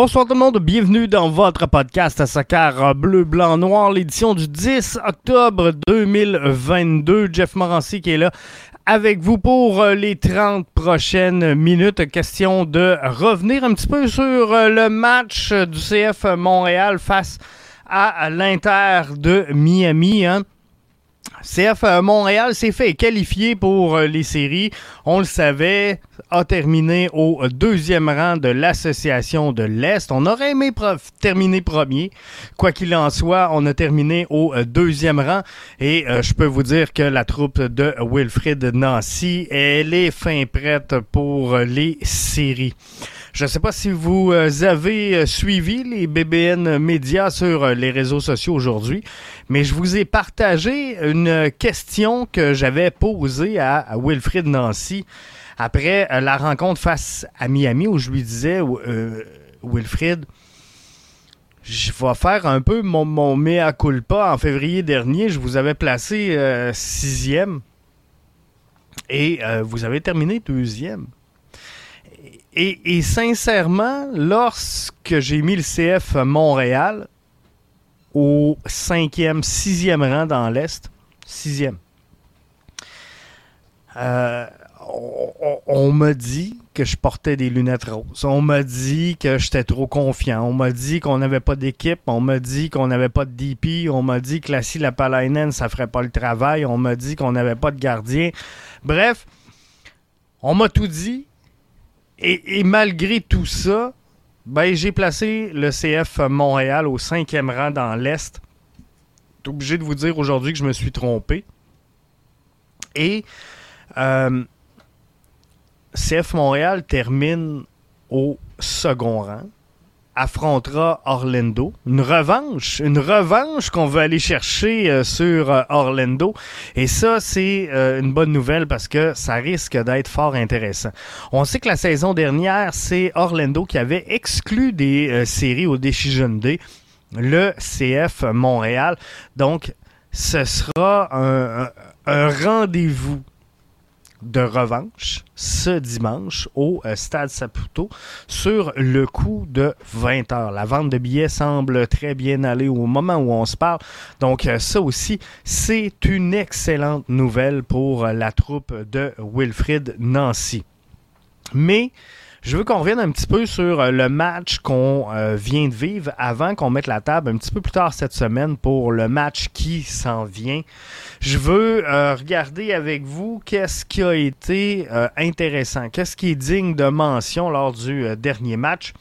Bonsoir tout le monde, bienvenue dans votre podcast à Soccer Bleu, Blanc, Noir, l'édition du 10 octobre 2022. Jeff Morancy qui est là avec vous pour euh, les 30 prochaines minutes. Question de revenir un petit peu sur euh, le match du CF Montréal face à l'Inter de Miami. Hein. CF euh, Montréal s'est fait qualifier pour euh, les séries. On le savait, a terminé au deuxième rang de l'association de l'Est. On aurait aimé terminer premier. Quoi qu'il en soit, on a terminé au euh, deuxième rang. Et je peux vous dire que la troupe de Wilfrid Nancy, elle est fin prête pour les séries. Je ne sais pas si vous euh, avez euh, suivi les BBN médias sur euh, les réseaux sociaux aujourd'hui, mais je vous ai partagé une question que j'avais posée à, Wilfrid Nancy après la rencontre face à Miami où je lui disais, Wilfrid, je vais faire un peu mon mea culpa. En février dernier, je vous avais placé sixième et vous avez terminé deuxième. Et, sincèrement, lorsque j'ai mis le CF Montréal au cinquième, sixième rang dans l'Est, sixième, euh, on, m'a dit que je portais des lunettes roses. On m'a dit que j'étais trop confiant. On m'a dit qu'on n'avait pas d'équipe. On m'a dit qu'on n'avait pas de DP. On m'a dit que la Lapalainen, ça ferait pas le travail. On m'a dit qu'on n'avait pas de gardien. Bref, on m'a tout dit. Et, malgré tout ça, ben, j'ai placé le CF Montréal au cinquième rang dans l'Est. Je obligé de vous dire aujourd'hui que je me suis trompé. Et euh, CF Montréal termine au second rang affrontera Orlando. Une revanche, une revanche qu'on veut aller chercher euh, sur euh, Orlando. Et ça, c'est euh, une bonne nouvelle parce que ça risque d'être fort intéressant. On sait que la saison dernière, c'est Orlando qui avait exclu des séries au Decision Day le CF Montréal. Donc, ce sera un rendez-vous de revanche ce dimanche au euh, Stade Saputo sur le coup de 20 heures. La vente de billets semble très bien aller au moment où on se parle. Donc euh, ça aussi, c'est une excellente nouvelle pour euh, la troupe de Wilfrid Nancy. Mais je veux qu'on revienne un petit peu sur euh, le match qu'on euh, vient de vivre avant qu'on mette la table un petit peu plus tard cette semaine pour le match qui s'en vient. Je veux euh, regarder avec vous qu'est-ce qui a été intéressant, qu'est-ce qui est digne de mention lors du dernier match.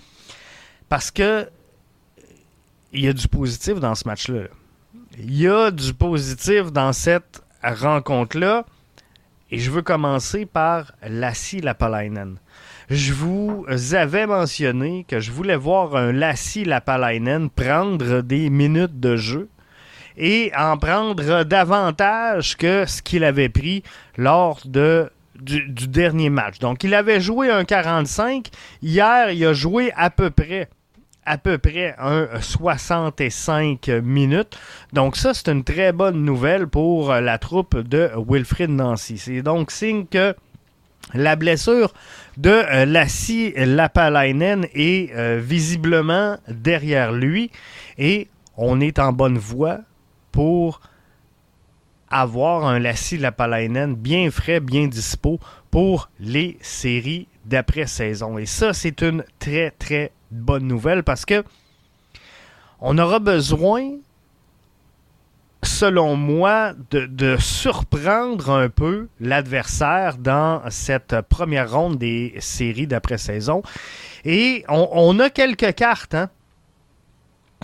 Parce que il y a du positif dans ce match-là. Il y a du positif dans cette rencontre-là. Et je veux commencer par Lassie Lapalainen je vous avais mentionné que je voulais voir un Lassie Lapalainen prendre des minutes de jeu et en prendre davantage que ce qu'il avait pris lors de du, dernier match. Donc, il avait joué un 45. Hier, il a joué à peu près à peu près un 65 minutes. Donc ça, c'est une très bonne nouvelle pour la troupe de Wilfrid Nancy. C'est donc signe que la blessure de euh, Lapalainen est euh, visiblement derrière lui et on est en bonne voie pour avoir un Lassie Lapalainen bien frais, bien dispo pour les séries d'après-saison. Et ça, c'est une très, très bonne nouvelle parce que on aura besoin selon moi, de, surprendre un peu l'adversaire dans cette première ronde des séries d'après-saison. Et on, a quelques cartes, hein?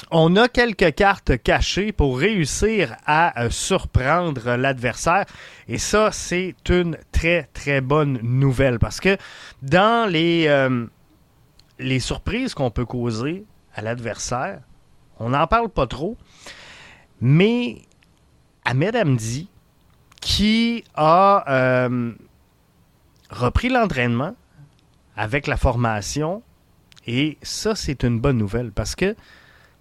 On a quelques cartes cachées pour réussir à euh, surprendre l'adversaire. Et ça, c'est une très, très bonne nouvelle. Parce que dans les, euh, les surprises qu'on peut causer à l'adversaire, on n'en parle pas trop. Mais Ahmed Hamdi, qui a euh, repris l'entraînement avec la formation, et ça, c'est une bonne nouvelle parce que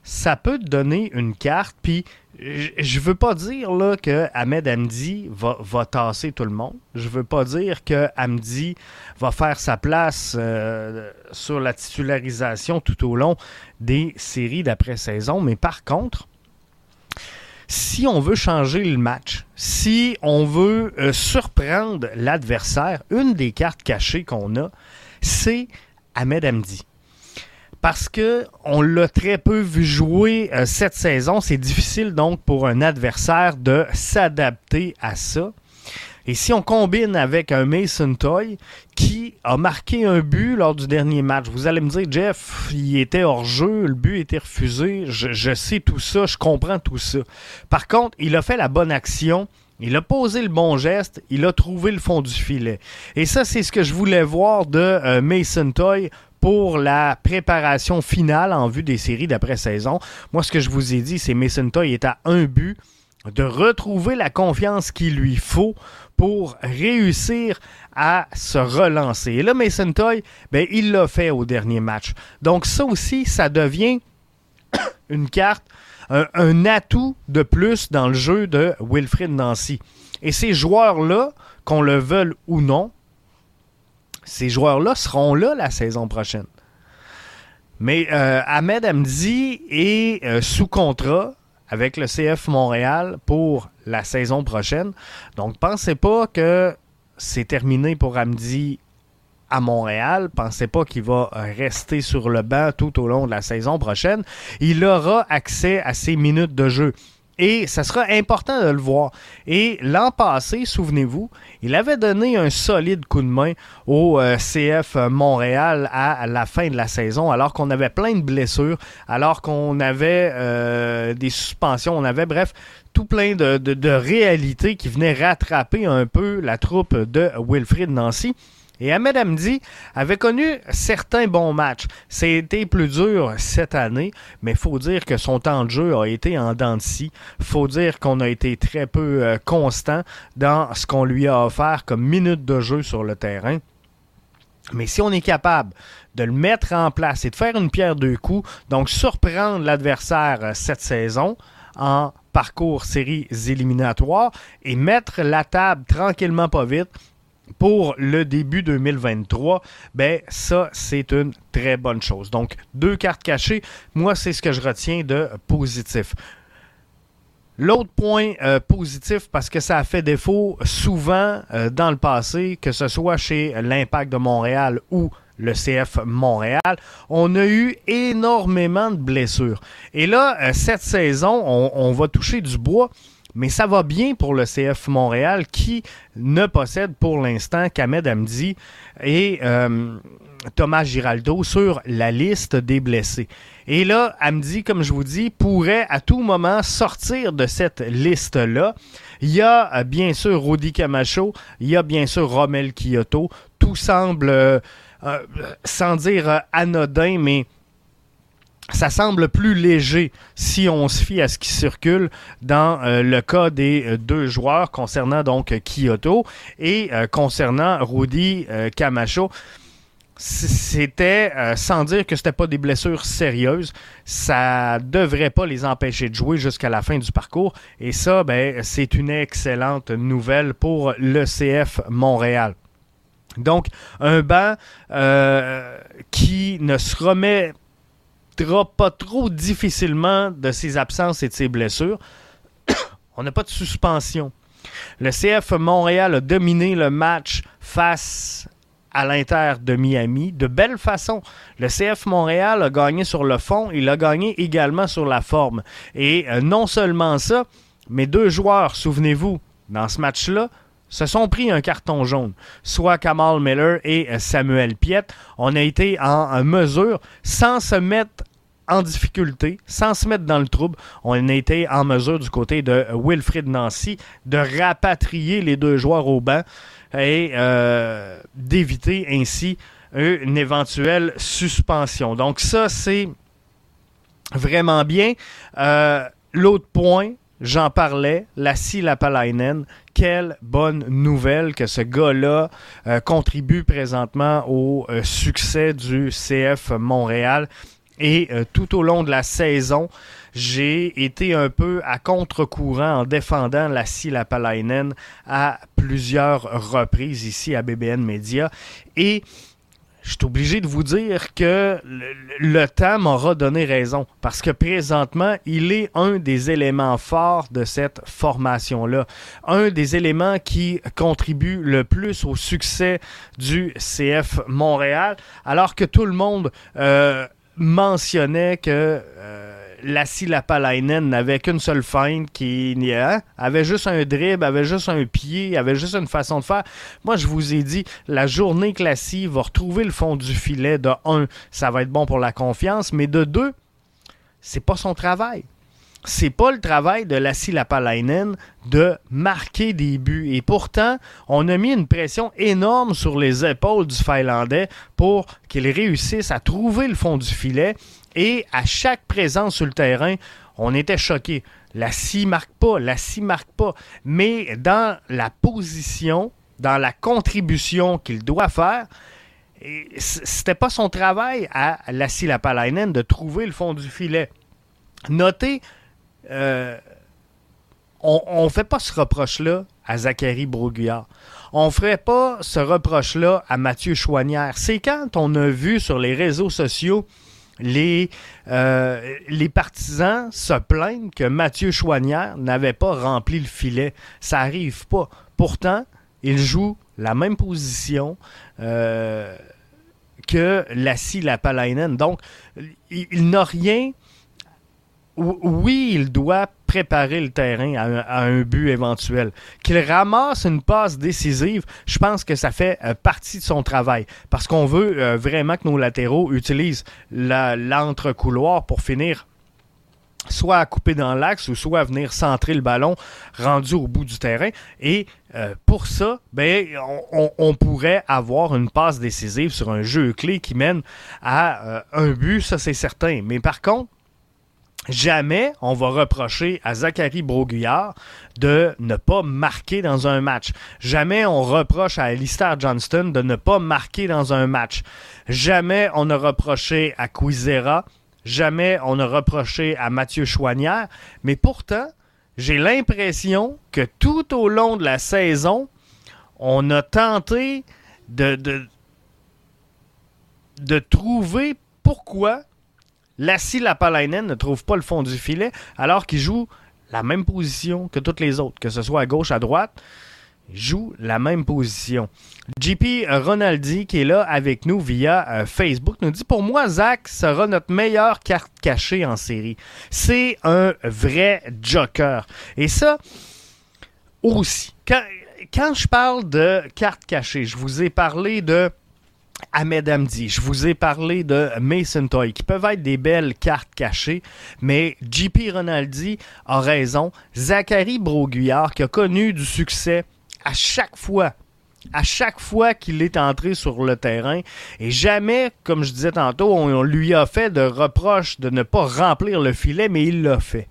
ça peut te donner une carte, puis je veux pas dire là, que Ahmed Hamdi va, va tasser tout le monde. Je veux pas dire que Hamdi va faire sa place euh, sur la titularisation tout au long des séries d'après-saison. Mais par contre, si on veut changer le match, si on veut euh, surprendre l'adversaire, une des cartes cachées qu'on a, c'est Ahmed Hamdi parce que on l'a très peu vu jouer euh, cette saison. C'est difficile donc pour un adversaire de s'adapter à ça. Et si on combine avec un Mason Toy qui a marqué un but lors du dernier match, vous allez me dire, Jeff, il était hors jeu, le but était refusé, je, sais tout ça, je comprends tout ça. Par contre, il a fait la bonne action. Il a posé le bon geste, il a trouvé le fond du filet. Et ça, c'est ce que je voulais voir de euh, Mason Toy pour la préparation finale en vue des séries d'après-saison. Moi, ce que je vous ai dit, c'est Mason Toy est à un but de retrouver la confiance qu'il lui faut pour réussir à se relancer. Et là, Mason Toy, ben, il l'a fait au dernier match. Donc ça aussi, ça devient une carte, un, atout de plus dans le jeu de Wilfrid Nancy. Et ces joueurs-là, qu'on le veuille ou non, ces joueurs-là seront là la saison prochaine. Mais euh, Ahmed Hamdi est euh, sous contrat avec le CF Montréal pour la saison prochaine. Donc, pensez pas que c'est terminé pour Hamdi à Montréal. Pensez pas qu'il va rester sur le banc tout au long de la saison prochaine. Il aura accès à ses minutes de jeu. Et ça sera important de le voir. Et l'an passé, souvenez-vous, il avait donné un solide coup de main au euh, CF Montréal à, la fin de la saison, alors qu'on avait plein de blessures, alors qu'on avait euh, des suspensions, on avait, bref, tout plein de, de réalités qui venaient rattraper un peu la troupe de Wilfrid Nancy. Et Ahmed Hamdi avait connu certains bons matchs. C'était plus dur cette année, mais faut dire que son temps de jeu a été en dents de scie. faut dire qu'on a été très peu euh, constant dans ce qu'on lui a offert comme minutes de jeu sur le terrain. Mais si on est capable de le mettre en place et de faire une pierre deux coups, donc surprendre l'adversaire euh, cette saison en parcours séries éliminatoires et mettre la table tranquillement pas vite pour le début 2023, ben ça, c'est une très bonne chose. Donc, deux cartes cachées, moi, c'est ce que je retiens de positif. L'autre point euh, positif, parce que ça a fait défaut souvent euh, dans le passé, que ce soit chez l'Impact de Montréal ou le CF Montréal, on a eu énormément de blessures. Et là, euh, cette saison, on va toucher du bois mais ça va bien pour le CF Montréal qui ne possède pour l'instant qu'Ahmed Hamdi et euh, Thomas Giraldo sur la liste des blessés. Et là, Hamdi, comme je vous dis, pourrait à tout moment sortir de cette liste-là. Il y a euh, bien sûr Rudy Camacho, il y a bien sûr Romel Kyoto. Tout semble, euh, sans dire anodin, mais ça semble plus léger si on se fie à ce qui circule dans euh, le cas des euh, deux joueurs concernant donc Kyoto et euh, concernant Rudy Camacho. C'était, sans dire que c'était pas des blessures sérieuses, ça devrait pas les empêcher de jouer jusqu'à la fin du parcours. Et ça, ben, c'est une excellente nouvelle pour le CF Montréal. Donc, un banc qui ne se remet pas trop difficilement de ses absences et de ses blessures. On n'a pas de suspension. Le CF Montréal a dominé le match face à l'Inter de Miami de belle façon. Le CF Montréal a gagné sur le fond, il a gagné également sur la forme. Et euh, non seulement ça, mais deux joueurs, souvenez-vous, dans ce match-là, se sont pris un carton jaune, soit Kamal Miller et euh, Samuel Piet. On a été en mesure, sans se mettre en difficulté, sans se mettre dans le trouble, on a été en mesure du côté de Wilfrid Nancy de rapatrier les deux joueurs au banc et euh, d'éviter ainsi une éventuelle suspension. Donc ça, c'est vraiment bien. Euh, l'autre point, j'en parlais, la Lapalainen, quelle bonne nouvelle que ce gars-là euh, contribue présentement au succès du CF Montréal Et euh, tout au long de la saison, j'ai été un peu à contre-courant en défendant la Lapalainen à plusieurs reprises ici à BBN Media. Et je suis obligé de vous dire que le, temps m'aura donné raison parce que présentement, il est un des éléments forts de cette formation-là. Un des éléments qui contribue le plus au succès du CF Montréal, alors que tout le monde euh, mentionnait que... Euh, Lassie Lapalainen n'avait qu'une seule feinte qui hein, avait juste un dribble, avait juste un pied, avait juste une façon de faire. Moi, je vous ai dit, la journée que Lassie va retrouver le fond du filet, de un, ça va être bon pour la confiance, mais de deux, c'est pas son travail. C'est pas le travail de Lassie Lapalainen de marquer des buts. Et pourtant, on a mis une pression énorme sur les épaules du Finlandais pour qu'il réussisse à trouver le fond du filet et à chaque présence sur le terrain, on était choqués. La scie marque pas, la scie marque pas. Mais dans la position, dans la contribution qu'il doit faire, c'était pas son travail à la Lapalainen de trouver le fond du filet. Notez, euh, on ne fait pas ce reproche-là à Zachary Broguillard. On ne ferait pas ce reproche-là à Mathieu Chouanière. C'est quand on a vu sur les réseaux sociaux les, euh, les partisans se plaignent que Mathieu Chouanière n'avait pas rempli le filet. Ça n'arrive pas. Pourtant, il joue la même position euh, que Lassie Lapalainen. Donc, il n'a rien oui, il doit préparer le terrain à un, but éventuel. Qu'il ramasse une passe décisive, je pense que ça fait euh, partie de son travail. Parce qu'on veut euh, vraiment que nos latéraux utilisent l'entre-couloir pour finir soit à couper dans l'axe ou soit à venir centrer le ballon rendu au bout du terrain. Et euh, pour ça, ben, on, pourrait avoir une passe décisive sur un jeu clé qui mène à un but, ça c'est certain. Mais par contre, Jamais on va reprocher à Zachary Broguillard de ne pas marquer dans un match. Jamais on reproche à Alistair Johnston de ne pas marquer dans un match. Jamais on a reproché à Quizera. Jamais on a reproché à Mathieu Chouanière. Mais pourtant, j'ai l'impression que tout au long de la saison, on a tenté de, de, de trouver pourquoi Lassie Lapalainen ne trouve pas le fond du filet alors qu'il joue la même position que toutes les autres, que ce soit à gauche, à droite. Joue la même position. JP Ronaldi, qui est là avec nous via euh, Facebook, nous dit Pour moi, Zach sera notre meilleure carte cachée en série. C'est un vrai joker. Et ça, aussi. Quand je parle de carte cachée, je vous ai parlé de Ahmed Amdi, je vous ai parlé de Mason Toy, qui peuvent être des belles cartes cachées, mais JP Ronaldi a raison. Zachary Broguillard, qui a connu du succès à chaque fois à chaque fois qu'il est entré sur le terrain. Et jamais, comme je disais tantôt, on, lui a fait de reproche de ne pas remplir le filet, mais il l'a fait.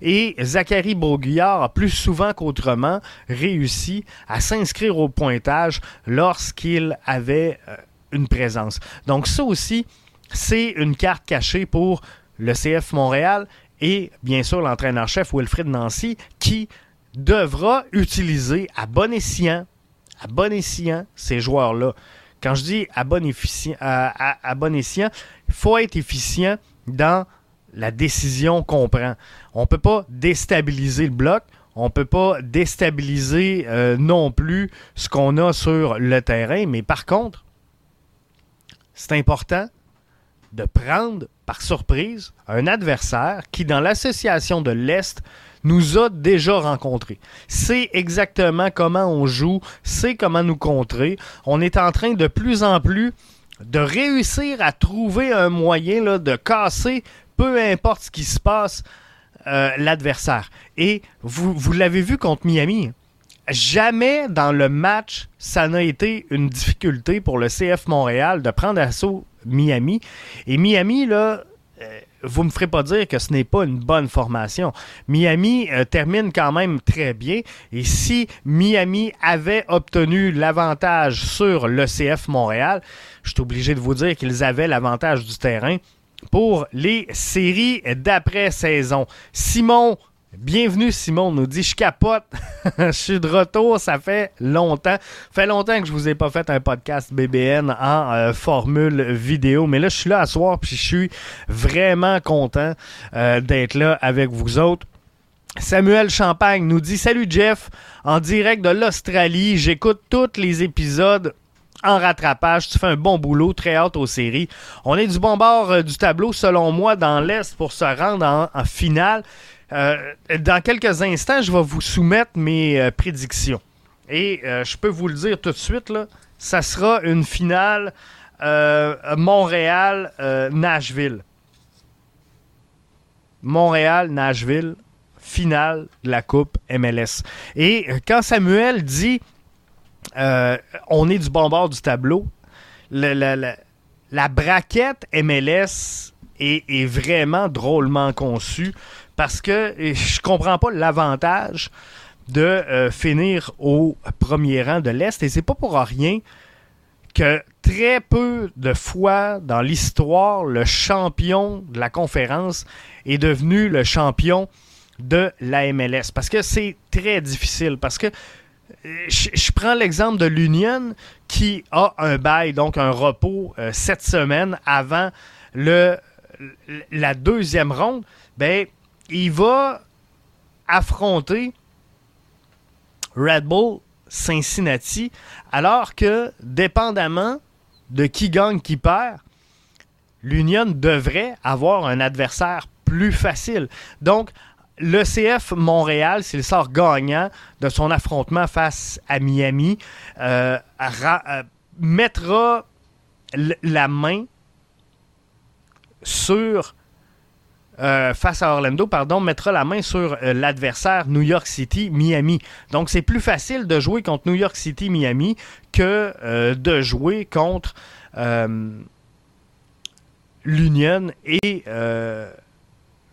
Et Zachary Broguillard a plus souvent qu'autrement réussi à s'inscrire au pointage lorsqu'il avait euh, une présence. Donc ça aussi, c'est une carte cachée pour le CF Montréal et bien sûr l'entraîneur-chef Wilfred Nancy qui devra utiliser à bon escient, à bon escient ces joueurs-là. Quand je dis à bon, à, bon escient, il faut être efficient dans la décision qu'on prend. On ne peut pas déstabiliser le bloc, on ne peut pas déstabiliser euh, non plus ce qu'on a sur le terrain, mais par contre, c'est important de prendre par surprise un adversaire qui, dans l'association de l'Est, nous a déjà rencontrés. C'est exactement comment on joue, c'est comment nous contrer. On est en train de plus en plus de réussir à trouver un moyen de casser, peu importe ce qui se passe, euh, l'adversaire. Et vous, vous l'avez vu contre Miami. Jamais dans le match, ça n'a été une difficulté pour le CF Montréal de prendre assaut Miami. Et Miami, là, euh, vous me ferez pas dire que ce n'est pas une bonne formation. Miami euh, termine quand même très bien. Et si Miami avait obtenu l'avantage sur le CF Montréal, je suis obligé de vous dire qu'ils avaient l'avantage du terrain. pour les séries d'après-saison. Simon, bienvenue Simon, nous dit je capote, je suis de retour, ça fait longtemps. fait longtemps que je vous ai pas fait un podcast BBN en euh, formule vidéo, mais là je suis là à soir puis je suis vraiment content euh, d'être là avec vous autres. Samuel Champagne nous dit Salut Jeff, en direct de l'Australie, j'écoute tous les épisodes en rattrapage. Tu fais un bon boulot, très hâte aux séries. On est du bon bord euh, du tableau, selon moi, dans l'Est pour se rendre en, finale. Euh, dans quelques instants, je vais vous soumettre mes euh, prédictions. Et je peux vous le dire tout de suite, ça sera une finale Montréal-Nashville. Montréal-Nashville, finale de la Coupe MLS. Et quand Samuel dit euh, on est du bon bord du tableau. la braquette MLS est, vraiment drôlement conçue parce que je comprends pas l'avantage de euh, finir au premier rang de l'Est et c'est pas pour rien que très peu de fois dans l'histoire, le champion de la conférence est devenu le champion de la MLS. Parce que c'est très difficile. Parce que je, prends l'exemple de l'Union qui a un bail, donc un repos euh, cette semaine avant le, la deuxième ronde. Ben, il va affronter Red Bull Cincinnati, alors que, dépendamment de qui gagne, qui perd, l'Union devrait avoir un adversaire plus facile. Donc, le CF Montréal, s'il sort gagnant de son affrontement face à Miami, euh, euh, mettra la main sur euh, face à Orlando, pardon, mettra la main sur l'adversaire New York City, Miami. Donc c'est plus facile de jouer contre New York City, Miami que de jouer contre l'Union et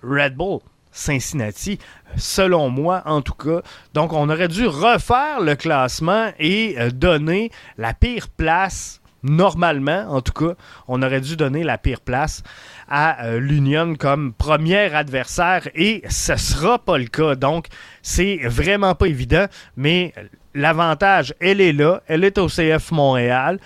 Red Bull. Cincinnati, selon moi en tout cas. Donc on aurait dû refaire le classement et euh, donner la pire place, normalement en tout cas, on aurait dû donner la pire place à euh, l'Union comme premier adversaire et ce sera pas le cas. Donc c'est vraiment pas évident, mais l'avantage, elle est là, elle est au CF Montréal.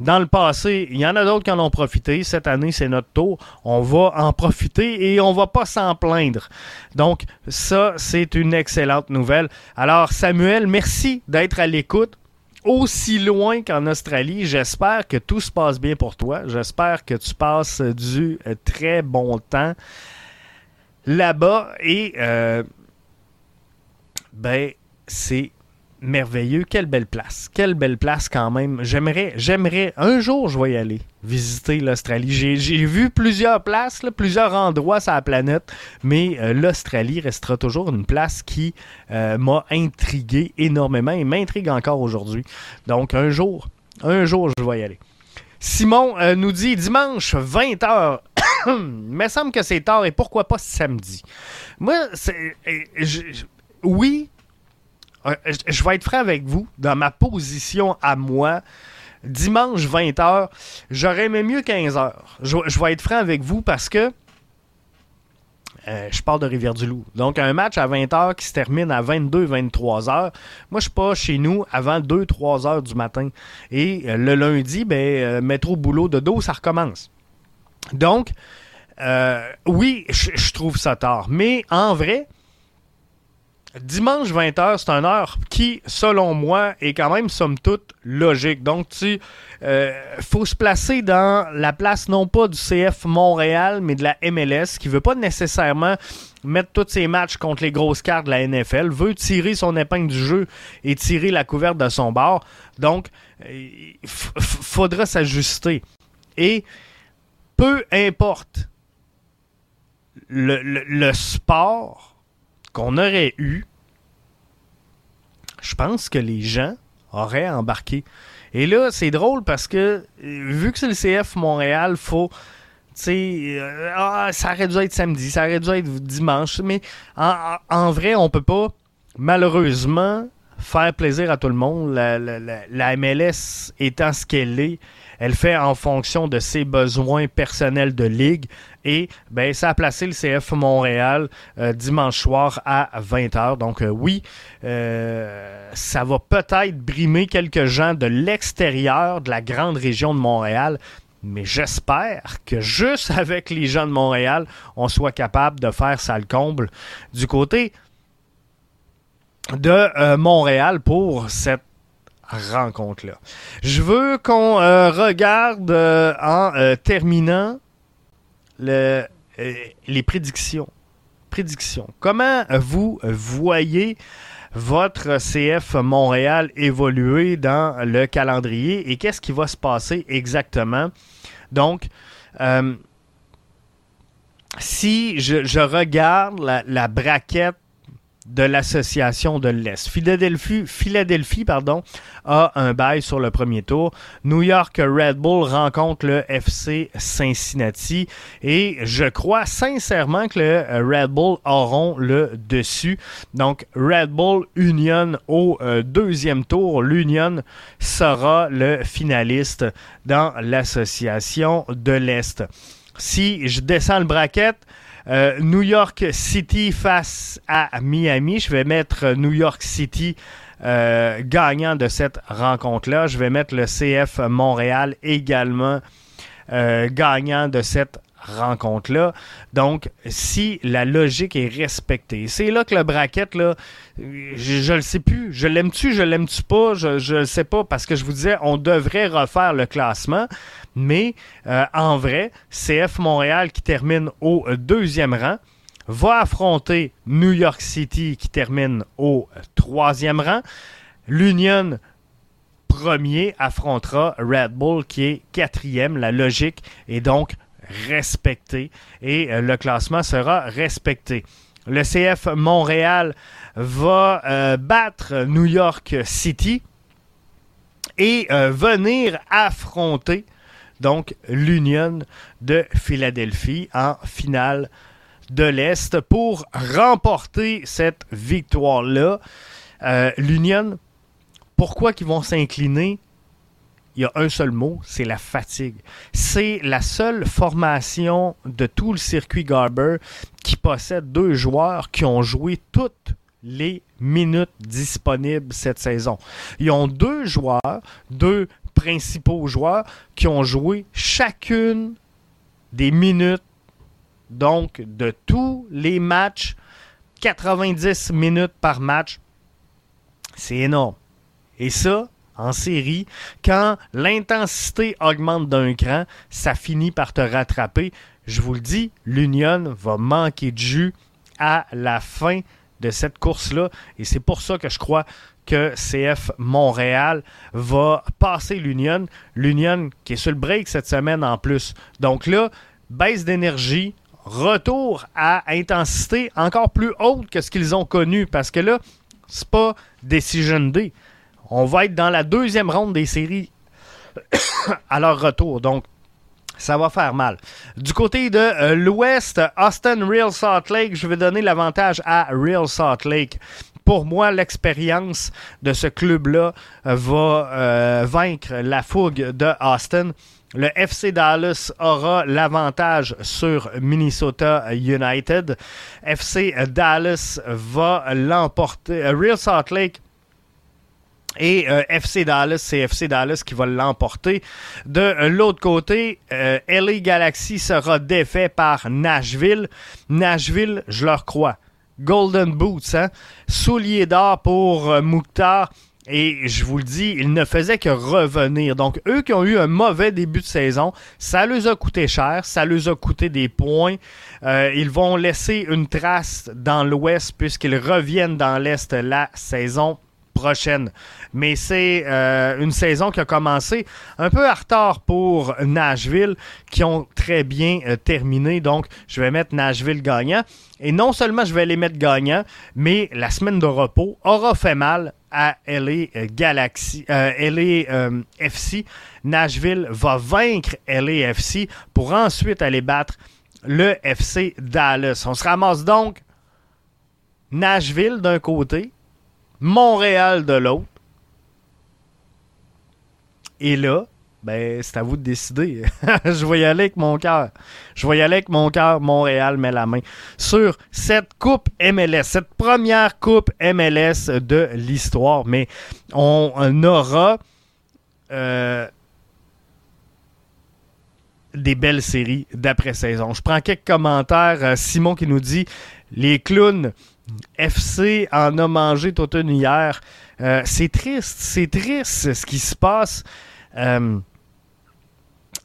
Dans le passé, il y en a d'autres qui en ont profité. Cette année, c'est notre tour. On va en profiter et on va pas s'en plaindre. Donc, ça, c'est une excellente nouvelle. Alors, Samuel, merci d'être à l'écoute aussi loin qu'en Australie. J'espère que tout se passe bien pour toi. J'espère que tu passes du euh, très bon temps là-bas. Et, euh, ben, c'est merveilleux. Quelle belle place. Quelle belle place quand même. J'aimerais, j'aimerais, un jour, je vais y aller visiter l'Australie. J'ai, vu plusieurs places, plusieurs endroits sur la planète, mais euh, l'Australie restera toujours une place qui euh, m'a intrigué énormément et m'intrigue encore aujourd'hui. Donc, un jour, un jour, je vais y aller. Simon euh, nous dit dimanche 20h. Il me semble que c'est tard et pourquoi pas samedi? Moi, c'est, oui, je vais être franc avec vous, dans ma position à moi, dimanche 20h, j'aurais aimé mieux 15h. Je, vais être franc avec vous parce que euh, je parle de Rivière-du-Loup. Donc, un match à 20h qui se termine à 22-23h. Moi, je suis pas chez nous avant 2-3 h du matin. Et euh, le lundi, ben, métro boulot de dos, ça recommence. Donc, oui, je trouve ça tard. Mais en vrai, Dimanche 20h, c'est une heure qui, selon moi, est quand même, somme toute, logique. Donc, tu euh, faut se placer dans la place non pas du CF Montréal, mais de la MLS, qui veut pas nécessairement mettre tous ses matchs contre les grosses cartes de la NFL, veut tirer son épingle du jeu et tirer la couverte de son bord. Donc, il faudra s'ajuster. Et peu importe le sport qu'on aurait eu, je pense que les gens auraient embarqué. Et là, c'est drôle parce que, vu que c'est le CF Montréal, faut. sais, euh, ah, ça aurait dû être samedi, ça aurait dû être dimanche, mais en, vrai, on peut pas, malheureusement, faire plaisir à tout le monde. La MLS étant ce qu'elle est, Elle fait en fonction de ses besoins personnels de ligue. Et ben, ça a placé le CF Montréal euh, dimanche soir à 20h. Donc oui, ça va peut-être brimer quelques gens de l'extérieur de la grande région de Montréal. Mais j'espère que juste avec les gens de Montréal, on soit capable de faire ça le comble du côté de euh, Montréal pour cette rencontre-là. Je veux qu'on euh, regarde euh, en terminant le, les prédictions. Prédictions. Comment vous voyez votre CF Montréal évoluer dans le calendrier et qu'est-ce qui va se passer exactement? Donc, si je, regarde la, la braquette de l'association de l'Est. Philadelphie, pardon, a un bail sur le premier tour. New York Red Bull rencontre le FC Cincinnati et je crois sincèrement que le Red Bull auront le dessus. Donc Red Bull Union au euh, deuxième tour. L'Union sera le finaliste dans l'association de l'Est. Si je descends le bracket, euh, New York City face à Miami. Je vais mettre New York City euh, gagnant de cette rencontre-là. Je vais mettre le CF Montréal également euh, gagnant de cette rencontre-là. Donc, si la logique est respectée, c'est là que le bracket, là, je ne le sais plus. Je l'aime-tu, je l'aime-tu pas, je ne sais pas, parce que je vous disais, on devrait refaire le classement. Mais euh, en vrai, CF Montréal qui termine au deuxième rang va affronter New York City qui termine au troisième rang. L'Union premier affrontera Red Bull qui est quatrième. La logique est donc respectée et euh, le classement sera respecté. Le CF Montréal va euh, battre New York City et venir affronter donc l'Union de Philadelphie en finale de l'Est pour remporter cette victoire-là. Euh, L'Union, pourquoi qu'ils vont s'incliner? Il y a un seul mot, c'est la fatigue. C'est la seule formation de tout le circuit Garber qui possède deux joueurs qui ont joué toutes les minutes disponibles cette saison. Ils ont deux joueurs, deux principaux joueurs qui ont joué chacune des minutes, donc de tous les matchs, 90 minutes par match. C'est énorme. Et ça, en série, quand l'intensité augmente d'un cran, ça finit par te rattraper. Je vous le dis, l'Union va manquer de jus à la fin de cette course-là. Et c'est pour ça que je crois que CF Montréal va passer l'Union. L'Union qui est sur le break cette semaine en plus. Donc là, baisse d'énergie, retour à intensité encore plus haute que ce qu'ils ont connu. Parce que là, c'est pas Decision Day. On va être dans la deuxième ronde des séries à leur retour. Donc, ça va faire mal. Du côté de euh, l'Ouest, Austin Real Salt Lake, je vais donner l'avantage à Real Salt Lake pour moi, l'expérience de ce club-là euh, va euh, vaincre la fougue de Austin. Le FC Dallas aura l'avantage sur Minnesota United. FC Dallas va l'emporter. Euh, Real Salt Lake et FC Dallas, c'est FC Dallas qui va l'emporter. De l'autre côté, LA Galaxy sera défait par Nashville. Nashville, je leur crois. Golden Boots, hein? souliers d'or pour euh. Et je vous le dis, il ne faisait que revenir. Donc, eux qui ont eu un mauvais début de saison, ça leur a coûté cher, ça leur a coûté des points. Euh, ils vont laisser une trace dans l'Ouest puisqu'ils reviennent dans l'Est la saison prochaine. Mais c'est euh, une saison qui a commencé un peu en retard pour Nashville, qui ont très bien euh, terminé. Donc, je vais mettre Nashville gagnant. Et non seulement je vais les mettre gagnants, mais la semaine de repos aura fait mal à LA euh, Galaxy, LA FC. Nashville va vaincre LA FC pour ensuite aller battre le FC Dallas. On se ramasse donc Nashville d'un côté, Montréal de l'autre. Et là, ben c'est à vous de décider. je vais y aller avec mon cœur. Je vais y aller avec mon cœur. Montréal met la main sur cette coupe MLS, cette première coupe MLS de l'histoire. Mais on aura euh, des belles séries d'après-saison. Je prends quelques commentaires. Euh, Simon qui nous dit les clowns FC en a mangé toute une hier. Euh, c'est triste, c'est triste ce qui se passe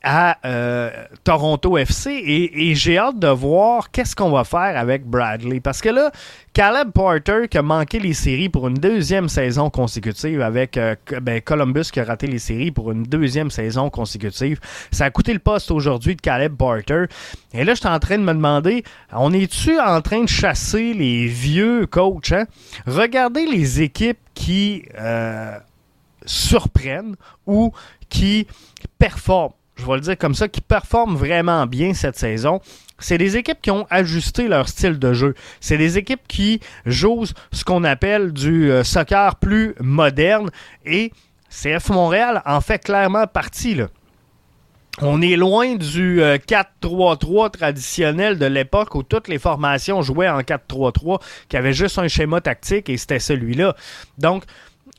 à euh, Toronto FC et, j'ai hâte de voir qu'est-ce qu'on va faire avec Bradley. Parce que là, Caleb Porter qui a manqué les séries pour une deuxième saison consécutive avec euh, ben, Columbus qui a raté les séries pour une deuxième saison consécutive. Ça a coûté le poste aujourd'hui de Caleb Porter. Et là, je suis en train de me demander, on est-tu en train de chasser les vieux coachs? Hein? Regardez les équipes qui euh, surprennent ou qui performent je vais le dire comme ça, qui performent vraiment bien cette saison, c'est des équipes qui ont ajusté leur style de jeu. C'est des équipes qui jouent ce qu'on appelle du euh, soccer plus moderne et CF Montréal en fait clairement partie. Là. On est loin du 4-3-3 euh, traditionnel de l'époque où toutes les formations jouaient en 4-3-3, qui avait juste un schéma tactique et c'était celui-là. Donc,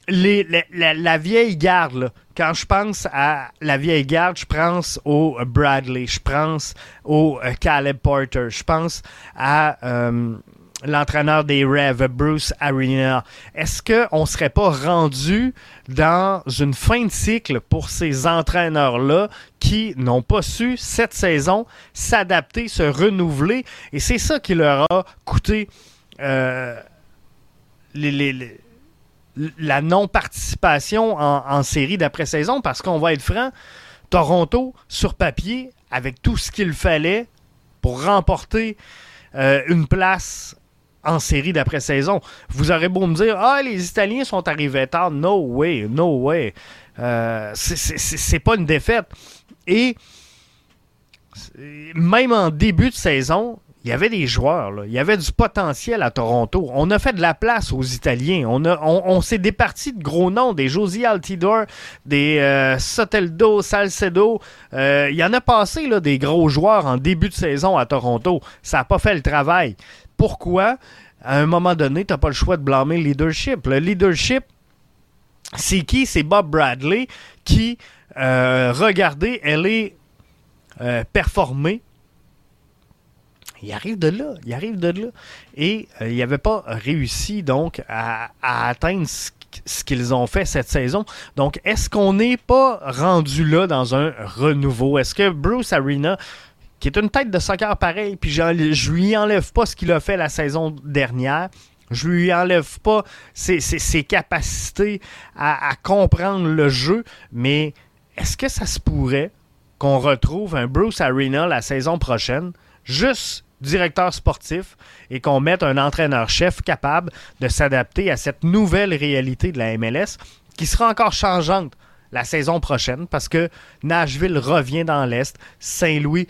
la, vieille garde, quand je pense à la vieille garde, je pense au Bradley, je pense au euh, Caleb Porter, je pense à euh, l'entraîneur des Revs, Bruce Arena. Est-ce qu'on ne serait pas rendu dans une fin de cycle pour ces entraîneurs-là qui n'ont pas su cette saison s'adapter, se renouveler? Et c'est ça qui leur a coûté euh, les, les la non-participation en, série d'après-saison parce qu'on va être franc, Toronto, sur papier, avec tout ce qu'il fallait pour remporter euh, une place en série d'après-saison. Vous aurez beau me dire Ah, les Italiens sont arrivés tard. No way, no way. Euh, c'est pas une défaite. Et même en début de saison, il y avait des joueurs, il y avait du potentiel à Toronto. On a fait de la place aux Italiens. On, on, s'est départi de gros noms, des Josie Altidor, des euh, Soteldo, Salcedo. Euh, il y en a passé là, des gros joueurs en début de saison à Toronto. Ça n'a pas fait le travail. Pourquoi? À un moment donné, tu n'as pas le choix de blâmer le leadership. Le leadership, c'est qui? C'est Bob Bradley qui, euh, regardez, elle est performée il arrive de là. Il arrive de là. Et euh, il n'avait pas réussi donc à, atteindre ce, qu'ils ont fait cette saison. Donc, est-ce qu'on n'est pas rendu là dans un renouveau? Est-ce que Bruce Arena, qui est une tête de soccer pareil, puis je lui enlève pas ce qu'il a fait la saison dernière, je lui enlève pas ses, capacités à, à, comprendre le jeu, mais est-ce que ça se pourrait qu'on retrouve un Bruce Arena la saison prochaine, juste directeur sportif et qu'on mette un entraîneur-chef capable de s'adapter à cette nouvelle réalité de la MLS qui sera encore changeante la saison prochaine parce que Nashville revient dans l'Est, Saint-Louis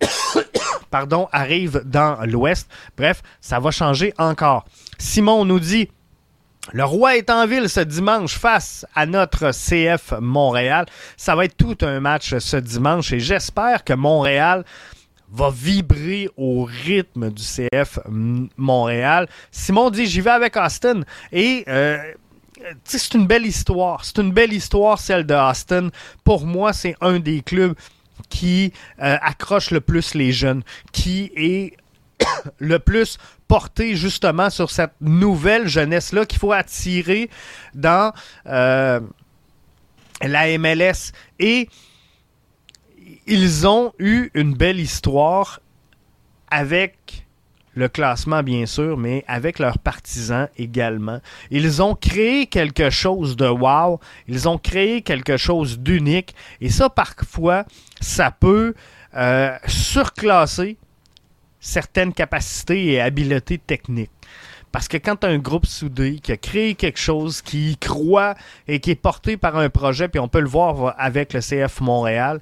pardon, arrive dans l'Ouest. Bref, ça va changer encore. Simon nous dit le roi est en ville ce dimanche face à notre CF Montréal. Ça va être tout un match ce dimanche et j'espère que Montréal va vibrer au rythme du CF Montréal. Simon dit j'y vais avec Austin et euh, c'est une belle histoire. C'est une belle histoire celle de Austin. Pour moi, c'est un des clubs qui euh, accroche le plus les jeunes, qui est le plus porté justement sur cette nouvelle jeunesse-là qu'il faut attirer dans euh, la MLS. Et ils ont eu une belle histoire avec le classement, bien sûr, mais avec leurs partisans également. Ils ont créé quelque chose de wow, ils ont créé quelque chose d'unique, et ça, parfois, ça peut euh, surclasser certaines capacités et habiletés techniques. Parce que quand un groupe soudé qui a créé quelque chose, qui y croit et qui est porté par un projet, puis on peut le voir avec le CF Montréal,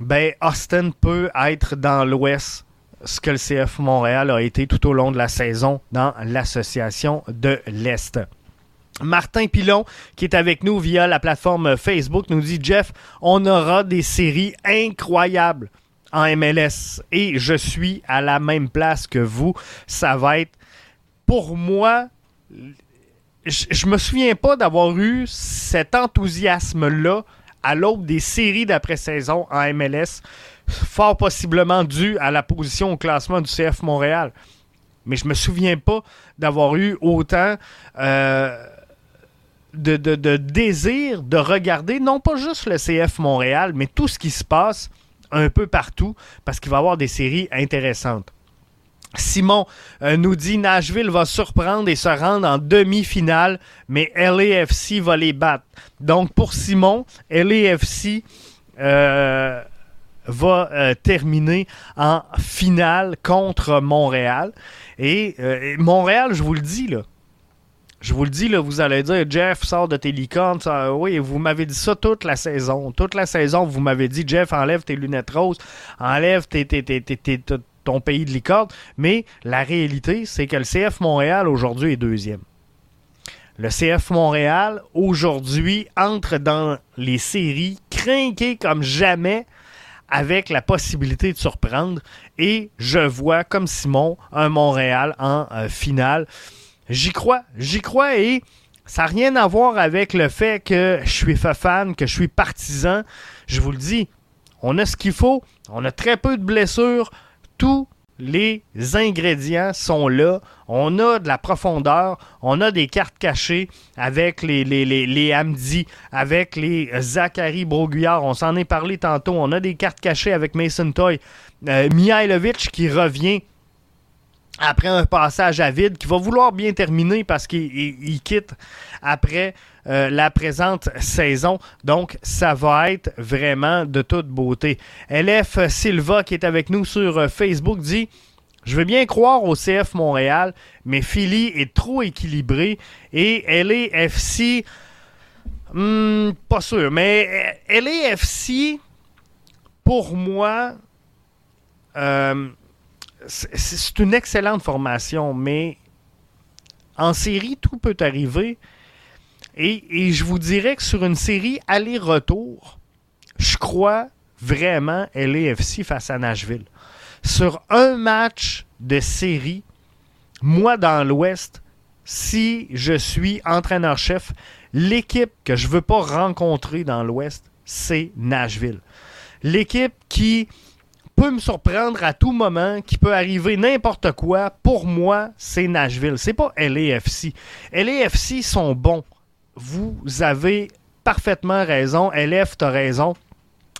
ben Austin peut être dans l'Ouest ce que le CF Montréal a été tout au long de la saison dans l'association de l'Est. Martin Pilon, qui est avec nous via la plateforme Facebook, nous dit Jeff, on aura des séries incroyables en MLS et je suis à la même place que vous. Ça va être pour moi. Je, je me souviens pas d'avoir eu cet enthousiasme-là à l'aube des séries d'après-saison en MLS, fort possiblement dû à la position au classement du CF Montréal. Mais je me souviens pas d'avoir eu autant euh, de, de, de désir de regarder non pas juste le CF Montréal, mais tout ce qui se passe un peu partout, parce qu'il va y avoir des séries intéressantes. Simon euh, nous dit Nashville va surprendre et se rendre en demi-finale, mais LAFC va les battre. Donc pour Simon, LAFC euh, va euh, terminer en finale contre Montréal. Et Montréal, je vous le dis, là. Je vous le dis, là, vous allez dire, Jeff, sort de tes licornes. Oui, vous m'avez dit ça toute la saison. Toute la saison, vous m'avez dit, Jeff, enlève tes lunettes roses, enlève tes ton pays de licorne. Mais la réalité, c'est que le CF Montréal aujourd'hui est deuxième. Le CF Montréal aujourd'hui entre dans les séries crinqué comme jamais avec la possibilité de surprendre. Et je vois, comme Simon, un Montréal en euh, finale. J'y crois, j'y crois et ça n'a rien à voir avec le fait que je suis fan, que je suis partisan. Je vous le dis, on a ce qu'il faut, on a très peu de blessures, tous les ingrédients sont là. On a de la profondeur, on a des cartes cachées avec les, les, les, Hamdi, avec les Zachary Broguillard. On s'en est parlé tantôt. On a des cartes cachées avec Mason Toy. Euh, Mihailovic qui revient après un passage à vide, qui va vouloir bien terminer parce qu'il quitte après euh, la présente saison. Donc, ça va être vraiment de toute beauté. LF Silva, qui est avec nous sur euh, Facebook, dit Je veux bien croire au CF Montréal, mais Philly est trop équilibré et LAFC, hmm, pas sûr, mais euh, LAFC, pour moi, c'est une excellente formation, mais en série, tout peut arriver. Et, je vous dirais que sur une série aller-retour, je crois vraiment LAFC face à Nashville. Sur un match de série, moi dans l'Ouest, si je suis entraîneur-chef, l'équipe que je ne veux pas rencontrer dans l'Ouest, c'est Nashville. L'équipe qui me surprendre à tout moment, qui peut arriver n'importe quoi, pour moi, c'est Nashville. C'est pas LAFC. LAFC sont bons. Vous avez parfaitement raison. LF, tu as raison.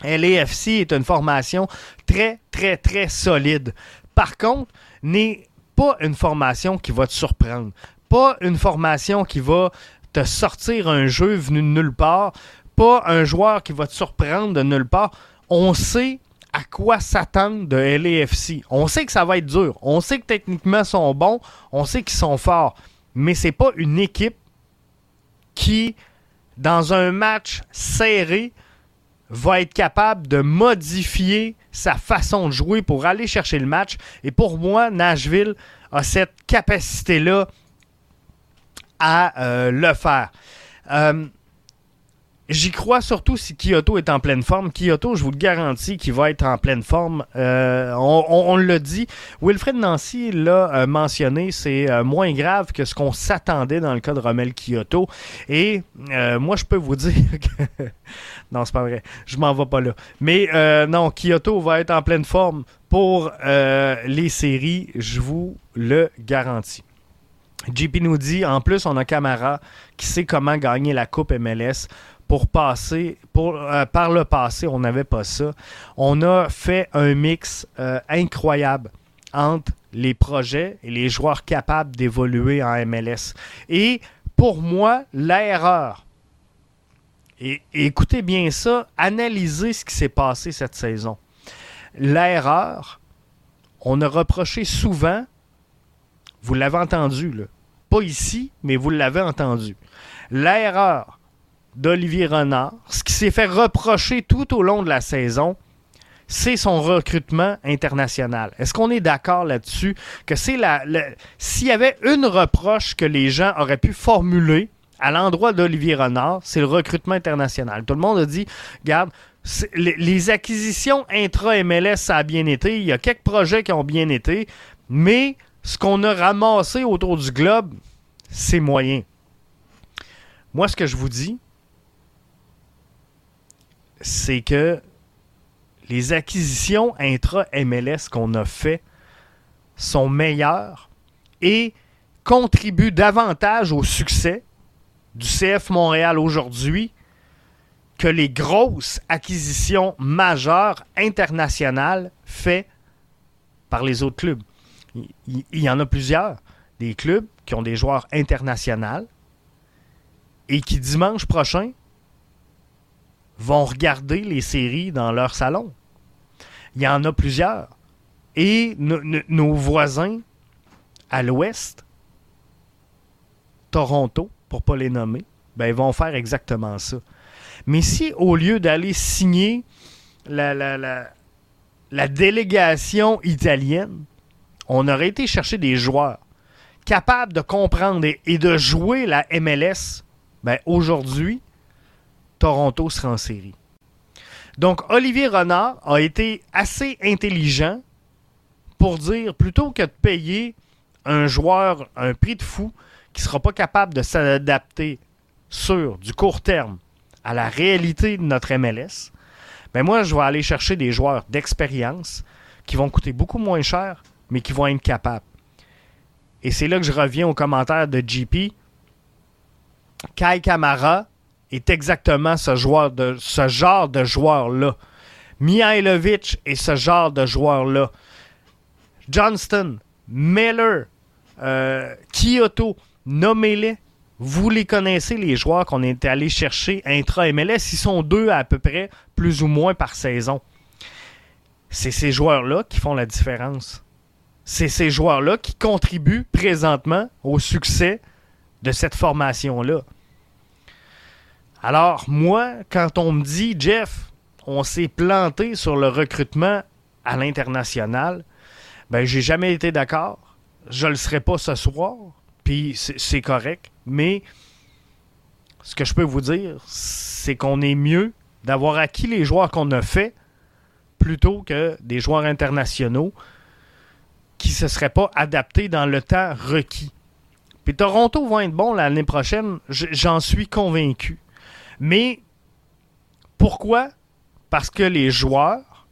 LAFC est une formation très, très, très solide. Par contre, n'est pas une formation qui va te surprendre. Pas une formation qui va te sortir un jeu venu de nulle part. Pas un joueur qui va te surprendre de nulle part. On sait à quoi s'attendre de LAFC. On sait que ça va être dur. On sait que techniquement ils sont bons. On sait qu'ils sont forts. Mais c'est pas une équipe qui, dans un match serré, va être capable de modifier sa façon de jouer pour aller chercher le match. Et pour moi, Nashville a cette capacité-là à euh, le faire. Euh, J'y crois surtout si Kyoto est en pleine forme. Kyoto, je vous le garantis qu'il va être en pleine forme. Euh, on, l'a dit. Wilfred Nancy l'a euh, mentionné, c'est euh, moins grave que ce qu'on s'attendait dans le cas de Romel Kyoto. Et moi, je peux vous dire que... non, c'est pas vrai. Je m'en vais pas là. Mais non, Kyoto va être en pleine forme pour les séries. Je vous le garantis. JP nous dit, en plus, on a Camara qui sait comment gagner la Coupe MLS euh, par le passé, on n'avait pas ça. On a fait un mix euh, incroyable entre les projets et les joueurs capables d'évoluer en MLS. Et pour moi, l'erreur, et, écoutez bien ça, analysez ce qui s'est passé cette saison. L'erreur, on a reproché souvent, vous l'avez entendu, là, pas ici, mais vous l'avez entendu. L'erreur d'Olivier Renard, ce qui s'est fait reprocher tout au long de la saison, c'est son recrutement international. Est-ce qu'on est, d'accord là-dessus que c'est la, s'il y avait une reproche que les gens auraient pu formuler à l'endroit d'Olivier Renard, c'est le recrutement international. Tout le monde a dit, regarde, les, acquisitions intra-MLS, ça a bien été. Il y a quelques projets qui ont bien été. Mais ce qu'on a ramassé autour du globe, c'est moyen. Moi, ce que je vous dis, c'est que les acquisitions intra-MLS qu'on a fait sont meilleures et contribuent davantage au succès du CF Montréal aujourd'hui que les grosses acquisitions majeures internationales faites par les autres clubs. Il, y en a plusieurs, des clubs qui ont des joueurs internationaux et qui dimanche prochain vont regarder les séries dans leur salon. Il y en a plusieurs. Et nos voisins à l'ouest, Toronto, pour ne pas les nommer, ben, vont faire exactement ça. Mais si au lieu d'aller signer la, la, délégation italienne, on aurait été chercher des joueurs capables de comprendre et, de jouer la MLS, ben aujourd'hui, Toronto sera en série. Donc, Olivier Renard a été assez intelligent pour dire, plutôt que de payer un joueur un prix de fou qui ne sera pas capable de s'adapter sur du court terme à la réalité de notre MLS, ben moi, je vais aller chercher des joueurs d'expérience qui vont coûter beaucoup moins cher, mais qui vont être capables. Et c'est là que je reviens au commentaire de GP. Kai Kamara est exactement ce, genre de joueur-là. Mihailovic est ce genre de joueur-là. Johnston, Miller, euh, Kyoto, nommez-les. Vous les connaissez, les joueurs qu'on est allé chercher intra-MLS. Ils sont deux à, peu près, plus ou moins par saison. C'est ces joueurs-là qui font la différence. C'est ces joueurs-là qui contribuent présentement au succès de cette formation-là. Alors, moi, quand on me dit, Jeff, on s'est planté sur le recrutement à l'international, ben, j'ai jamais été d'accord. Je le serai pas ce soir. Puis c'est correct. Mais ce que je peux vous dire, c'est qu'on est mieux d'avoir acquis les joueurs qu'on a fait plutôt que des joueurs internationaux qui ne se seraient pas adaptés dans le temps requis. Puis Toronto va être bon l'année prochaine, j'en suis convaincu. Mais pourquoi? Parce que les joueurs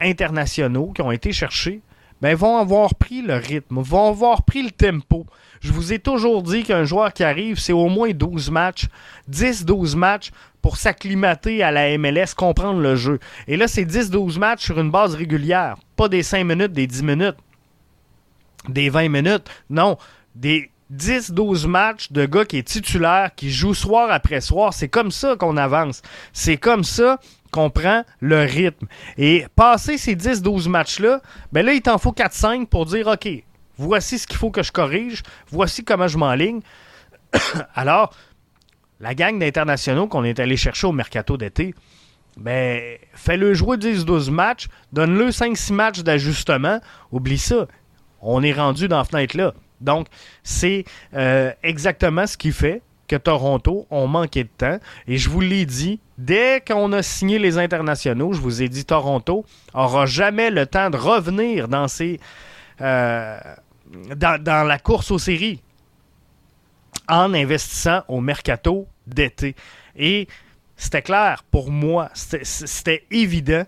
internationaux qui ont été cherchés ben, vont avoir pris le rythme, vont avoir pris le tempo. Je vous ai toujours dit qu'un joueur qui arrive, c'est au moins 12 matchs, 10-12 matchs pour s'acclimater à la MLS, comprendre le jeu. Et là, c'est 10-12 matchs sur une base régulière, pas des 5 minutes, des 10 minutes, des 20 minutes. Non, des 10-12 matchs de gars qui est titulaire, qui joue soir après soir. C'est comme ça qu'on avance. C'est comme ça qu'on prend le rythme. Et passer ces 10-12 matchs-là, ben là, il t'en faut 4-5 pour dire OK, Voici ce qu'il faut que je corrige. Voici comment je m'enligne. Alors, la gang d'internationaux qu'on est allé chercher au mercato d'été, ben, fais-le jouer 10-12 matchs, donne-le 5-6 matchs d'ajustement. Oublie ça. On est rendu dans la fenêtre-là. Donc, c'est euh, exactement ce qui fait que Toronto ont manqué de temps. Et je vous l'ai dit, dès qu'on a signé les internationaux, je vous ai dit, Toronto aura jamais le temps de revenir dans ces, euh, dans, la course aux séries en investissant au mercato d'été. Et c'était clair pour moi, c'était évident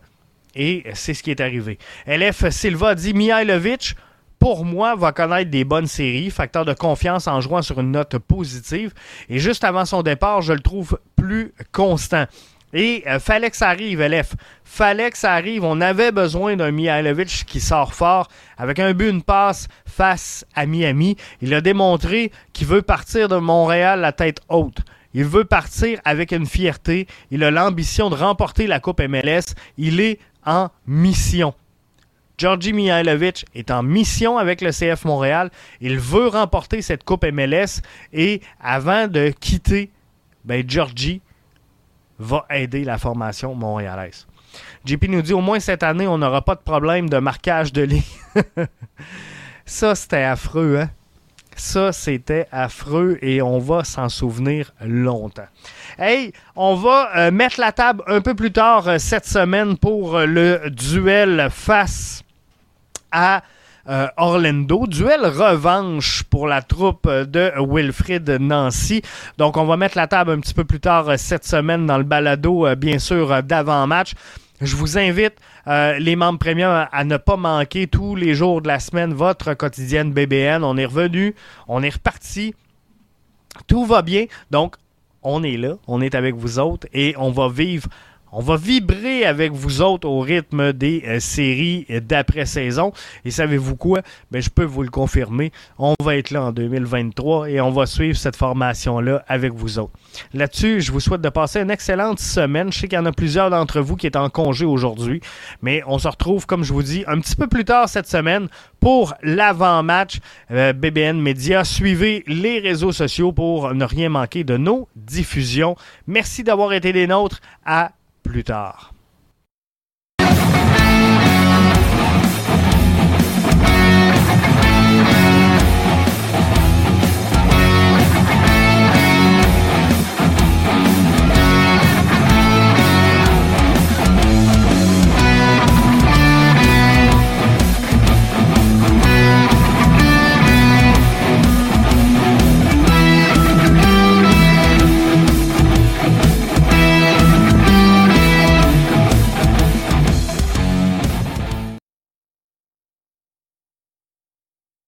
et c'est ce qui est arrivé. LF Silva dit Mihailovic, pour moi, va connaître des bonnes séries, facteur de confiance en jouant sur une note positive. Et juste avant son départ, je le trouve plus constant. Et euh, arrive, LF. Fallait arrive. On avait besoin d'un Mihailovic qui sort fort avec un but, une passe face à Miami. Il a démontré qu'il veut partir de Montréal la tête haute. Il veut partir avec une fierté. Il a l'ambition de remporter la Coupe MLS. Il est en mission. Georgi Mihailovic est en mission avec le CF Montréal. Il veut remporter cette Coupe MLS. Et avant de quitter, ben Georgie va aider la formation montréalaise. JP nous dit au moins cette année, on n'aura pas de problème de marquage de ligne. Ça, c'était affreux, hein? Ça, c'était affreux et on va s'en souvenir longtemps. Hey, on va euh, mettre la table un peu plus tard euh, cette semaine pour euh, le duel face à Orlando. Duel revanche pour la troupe de Wilfrid Nancy. Donc, on va mettre la table un petit peu plus tard cette semaine dans le balado, bien sûr, d'avant-match. Je vous invite, les membres premium, à ne pas manquer tous les jours de la semaine votre quotidienne BBN. On est revenu, on est reparti. Tout va bien. Donc, on est là, on est avec vous autres et on va vivre on va vibrer avec vous autres au rythme des euh, séries d'après-saison. Et savez-vous quoi? Ben, je peux vous le confirmer. On va être là en 2023 et on va suivre cette formation-là avec vous autres. Là-dessus, je vous souhaite de passer une excellente semaine. Je sais qu'il y en a plusieurs d'entre vous qui est en congé aujourd'hui, mais on se retrouve, comme je vous dis, un petit peu plus tard cette semaine pour l'avant-match euh, BBN Media. Suivez les réseaux sociaux pour ne rien manquer de nos diffusions. Merci d'avoir été des nôtres. À plus tard.